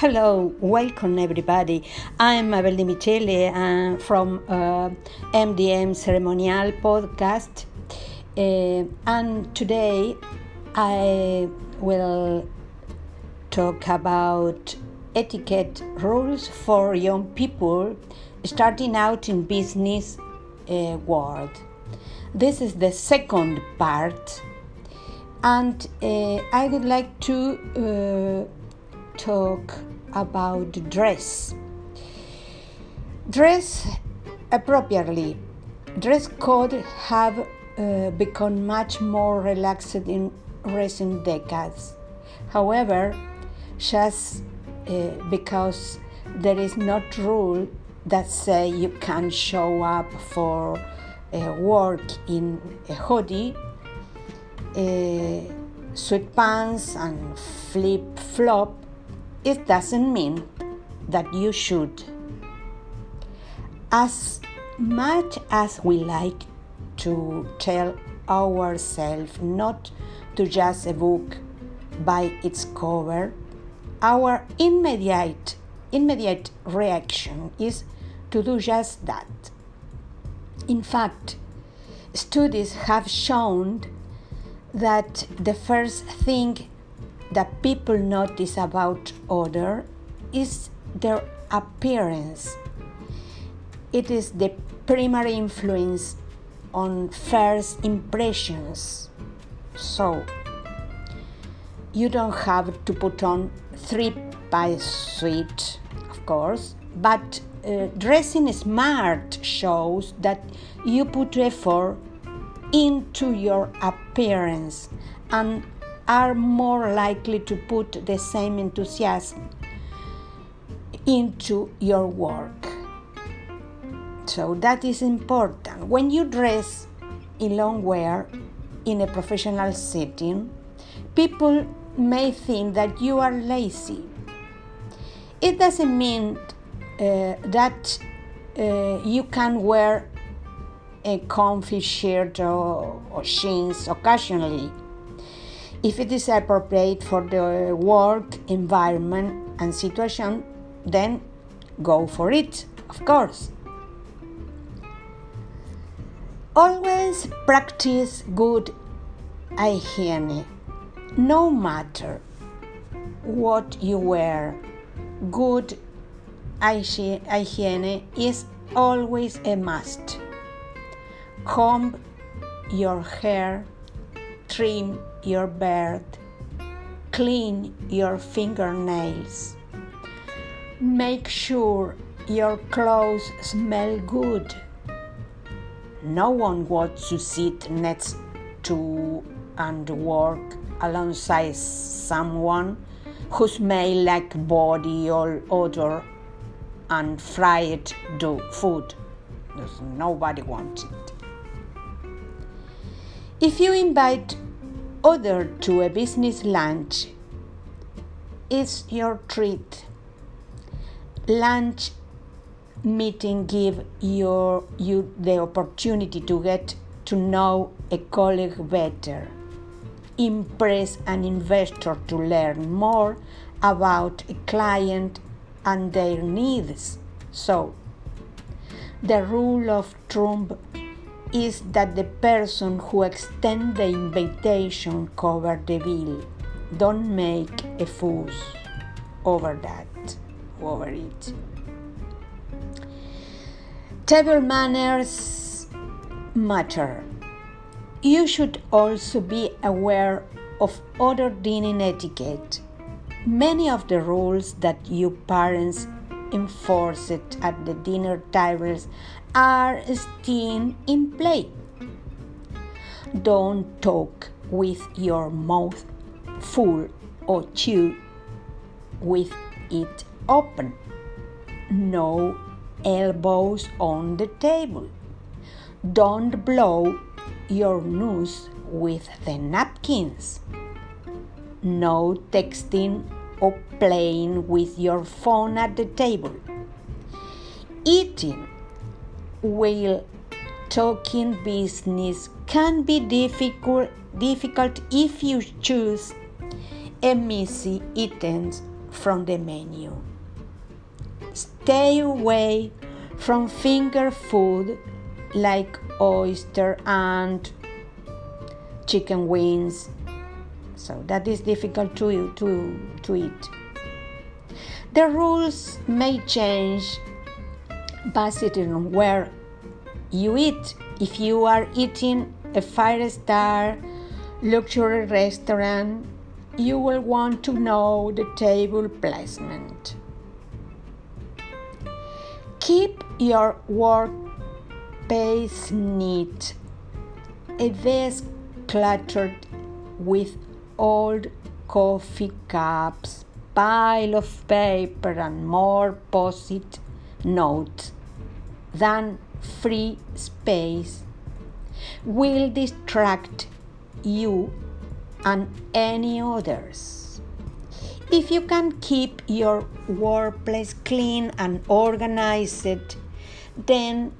Hello, welcome everybody. I'm Abel Di Michele uh, from uh, MDM Ceremonial Podcast, uh, and today I will talk about etiquette rules for young people starting out in business uh, world. This is the second part, and uh, I would like to uh, talk about dress. Dress appropriately. Dress code have uh, become much more relaxed in recent decades. However, just uh, because there is not rule that say you can show up for uh, work in a hoodie, uh, sweatpants and flip flop, it doesn't mean that you should. As much as we like to tell ourselves not to judge a book by its cover, our immediate immediate reaction is to do just that. In fact, studies have shown that the first thing that people notice about other is their appearance. It is the primary influence on first impressions. So, you don't have to put on three piece suit, of course, but uh, dressing smart shows that you put effort into your appearance and are more likely to put the same enthusiasm into your work. So that is important. When you dress in long wear in a professional setting, people may think that you are lazy. It doesn't mean uh, that uh, you can wear a comfy shirt or, or jeans occasionally if it is appropriate for the work environment and situation, then go for it, of course. Always practice good hygiene, no matter what you wear. Good hygiene is always a must. Comb your hair, trim your beard, clean your fingernails. Make sure your clothes smell good. No one wants to sit next to and work alongside someone who smells like body or odor and fried food. There's nobody wants it. If you invite other to a business lunch, it's your treat. Lunch meeting give your, you the opportunity to get to know a colleague better, impress an investor to learn more about a client and their needs. So, the rule of Trump is that the person who extends the invitation cover the bill. Don't make a fuss over that, over it. Table manners matter. You should also be aware of other dining etiquette. Many of the rules that you parents enforce it at the dinner tables are still in play. Don't talk with your mouth full or chew with it open. No elbows on the table. Don't blow your nose with the napkins. No texting or playing with your phone at the table. Eating while talking business can be difficult, difficult if you choose a messy items from the menu. Stay away from finger food like oyster and chicken wings. So that is difficult to, to, to eat. The rules may change based on where you eat. If you are eating a five star luxury restaurant, you will want to know the table placement. Keep your workspace neat. A desk cluttered with old coffee cups, pile of paper, and more post-it notes than free space will distract you and any others. If you can keep your workplace clean and organized, then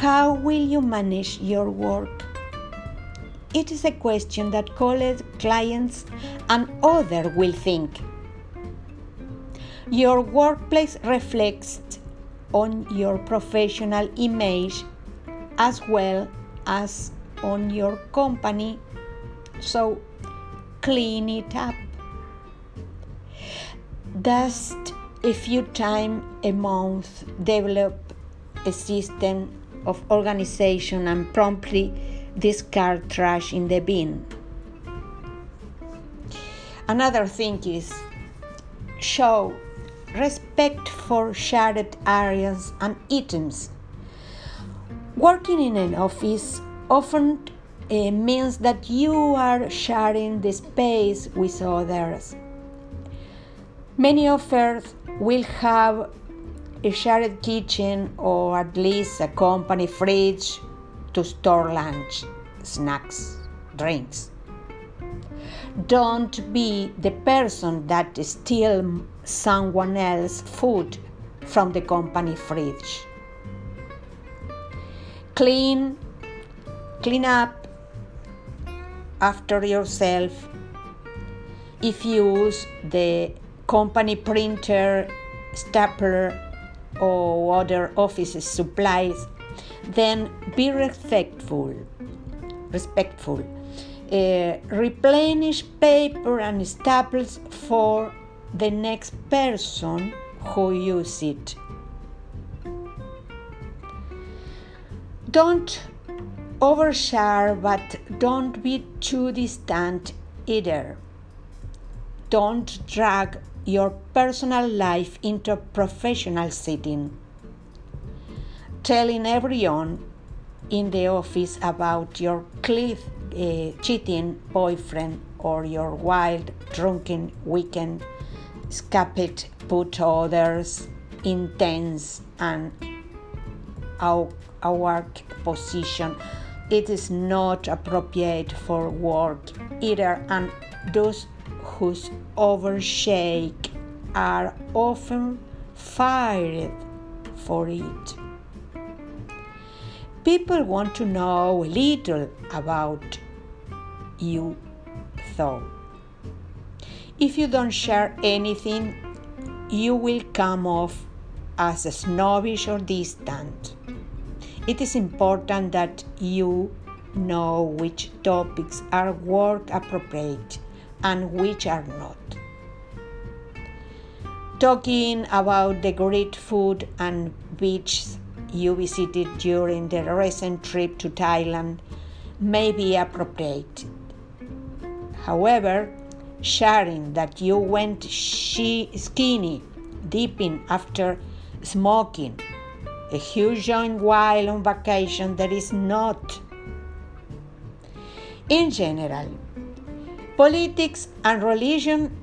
how will you manage your work? It is a question that college clients and others will think. Your workplace reflects on your professional image as well as on your company. So clean it up. Just a few times a month, develop a system of organization and promptly discard trash in the bin. Another thing is show respect for shared areas and items. Working in an office often uh, means that you are sharing the space with others. Many of us will have a shared kitchen or at least a company fridge to store lunch, snacks, drinks. Don't be the person that steals someone else's food from the company fridge. Clean, clean up after yourself. If you use the company printer, stapler, or other office supplies, then be respectful. Respectful. Uh, replenish paper and staples for the next person who uses it. Don't overshare, but don't be too distant either. Don't drag your personal life into a professional setting. Telling everyone in the office about your cliff, uh, cheating boyfriend or your wild drunken weekend escaped put others in tense and awkward position. It is not appropriate for work either, and those who overshake are often fired for it. People want to know a little about you, though. If you don't share anything, you will come off as snobbish or distant. It is important that you know which topics are work appropriate and which are not. Talking about the great food and beaches you visited during the recent trip to Thailand may be appropriate. However, sharing that you went skinny dipping after smoking a huge joint while on vacation that is not. In general, politics and religion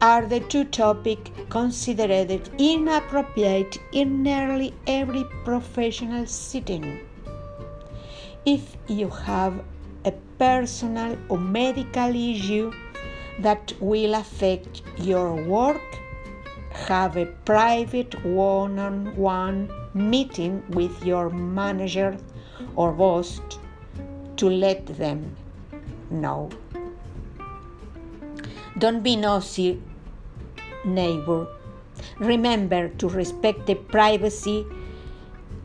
are the two topics considered inappropriate in nearly every professional setting. If you have a personal or medical issue that will affect your work, have a private one on one meeting with your manager or boss to let them know. Don't be nosy neighbor. Remember to respect the privacy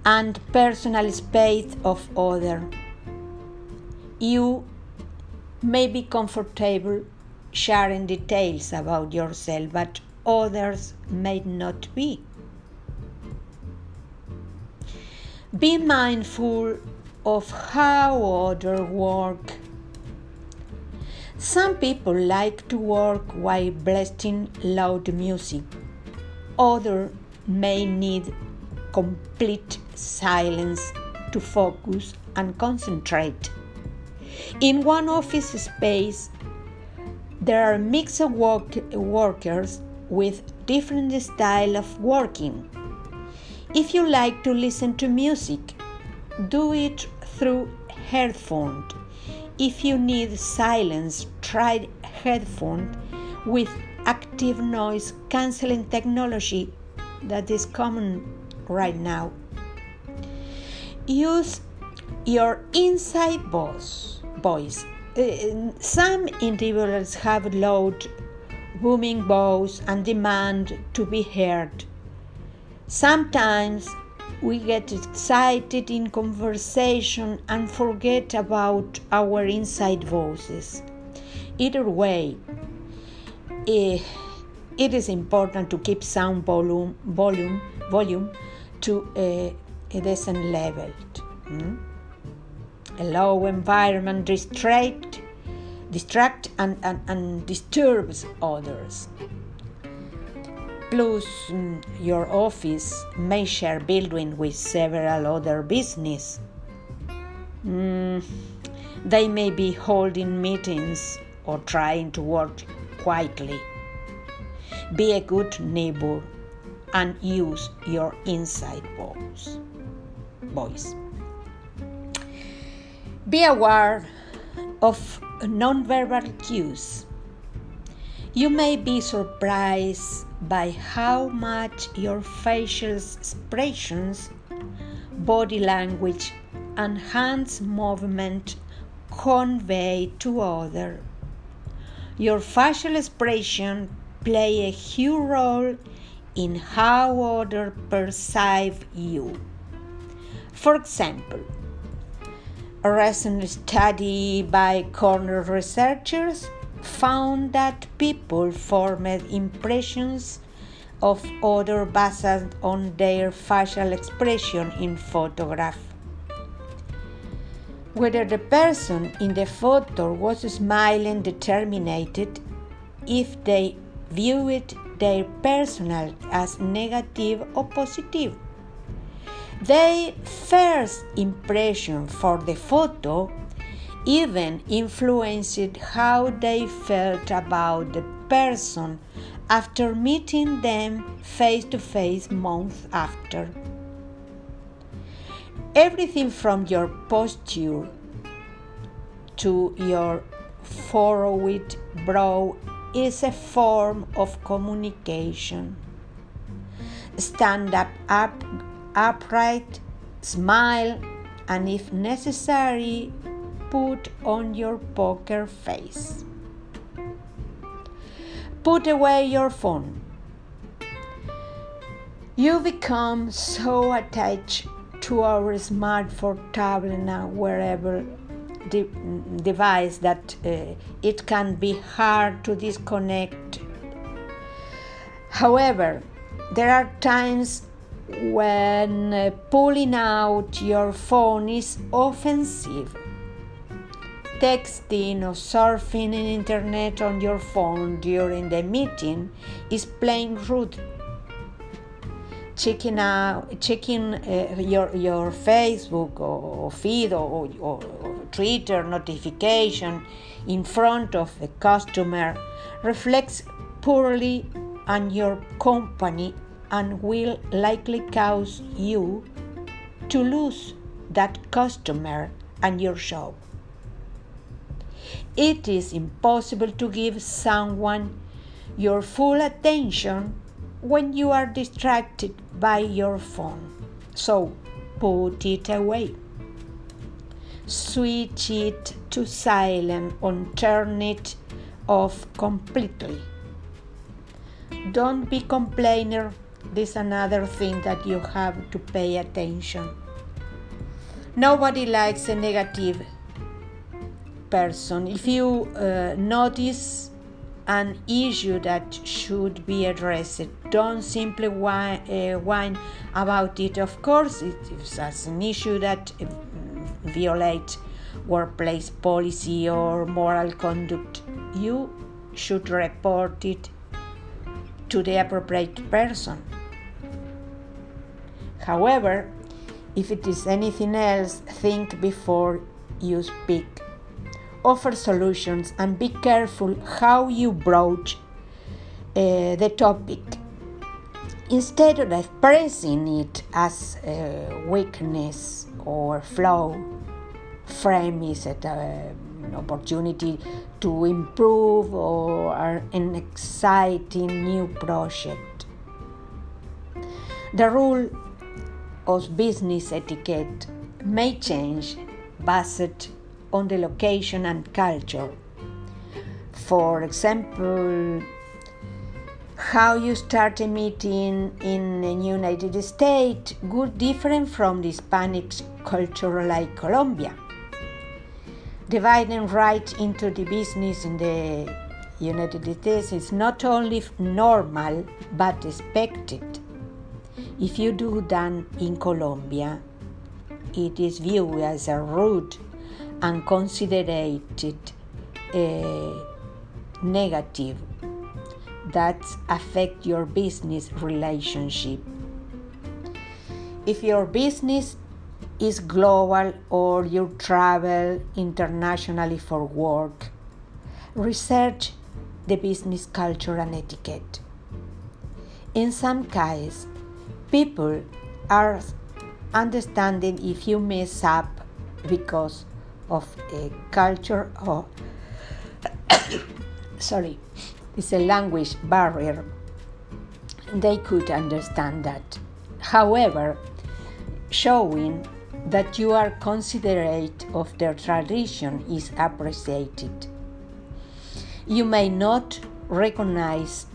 and personal space of other. You may be comfortable sharing details about yourself, but others may not be. Be mindful of how others work. Some people like to work while blasting loud music. Others may need complete silence to focus and concentrate. In one office space, there are mixed work- workers with different style of working. If you like to listen to music, do it through headphones. If you need silence, try headphones with active noise cancelling technology that is common right now. Use your inside voice. voice. Uh, some individuals have loud, booming voice and demand to be heard. Sometimes we get excited in conversation and forget about our inside voices. Either way, eh, it is important to keep sound volume, volume, volume to a, a decent level. Mm? A low environment distract, distract and, and, and disturbs others. Plus, mm, your office may share building with several other business. Mm, they may be holding meetings or trying to work quietly. Be a good neighbor and use your inside voice. voice. Be aware of nonverbal cues. You may be surprised by how much your facial expressions, body language, and hands movement convey to others. Your facial expression play a huge role in how others perceive you. For example, a recent study by Cornell researchers found that people formed impressions of other based on their facial expression in photograph. Whether the person in the photo was smiling determined if they viewed their personal as negative or positive. Their first impression for the photo even influenced how they felt about the person after meeting them face to face months after. Everything from your posture to your furrowed brow is a form of communication. Stand up, up upright, smile, and if necessary, put on your poker face. Put away your phone. You become so attached to our smartphone, tablet, now wherever de- device that uh, it can be hard to disconnect. However, there are times when uh, pulling out your phone is offensive. Texting or surfing the internet on your phone during the meeting is plain rude. Checking out, checking uh, your your Facebook or, feed or, or, or Twitter notification in front of the customer reflects poorly on your company and will likely cause you to lose that customer and your shop. It is impossible to give someone your full attention when you are distracted by your phone. So put it away. Switch it to silent or turn it off completely. Don't be complainer. This is another thing that you have to pay attention. Nobody likes a negative person. If you uh, notice an issue that should be addressed, don't simply whine, uh, whine about it. Of course, it is an issue that uh, violates workplace policy or moral conduct. You should report it to the appropriate person. However, if it is anything else, think before you speak. Offer solutions and be careful how you broach uh, the topic. Instead of expressing it as a weakness or flaw, frame it as an opportunity to improve or an exciting new project. The rule of business etiquette may change based on the location and culture. For example, how you start a meeting in the United States would differ from the Hispanic culture like Colombia. Dividing right into the business in the United States is not only normal but expected. If you do that in Colombia, it is viewed as a rude and considered uh, negative that affect your business relationship. If your business is global or you travel internationally for work, research the business culture and etiquette. In some cases, people are understanding if you mess up because of a culture or sorry it's a language barrier. They could understand that. However showing that you are considerate of their tradition is appreciated. You may not recognize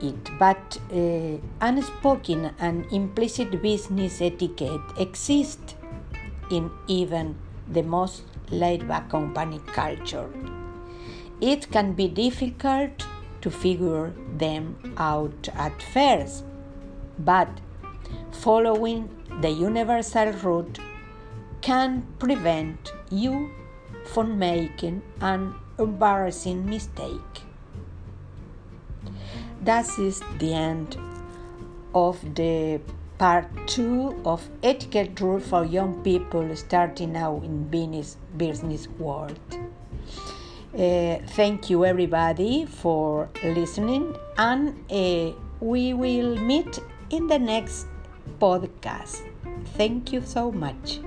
it, but uh, unspoken and implicit business etiquette exists in even the most laid back company culture. It can be difficult to figure them out at first, but following the universal route can prevent you from making an embarrassing mistake. That is the end of the part two of etiquette rule for young people starting out in business business world. Uh, thank you everybody for listening and uh, we will meet in the next podcast. Thank you so much.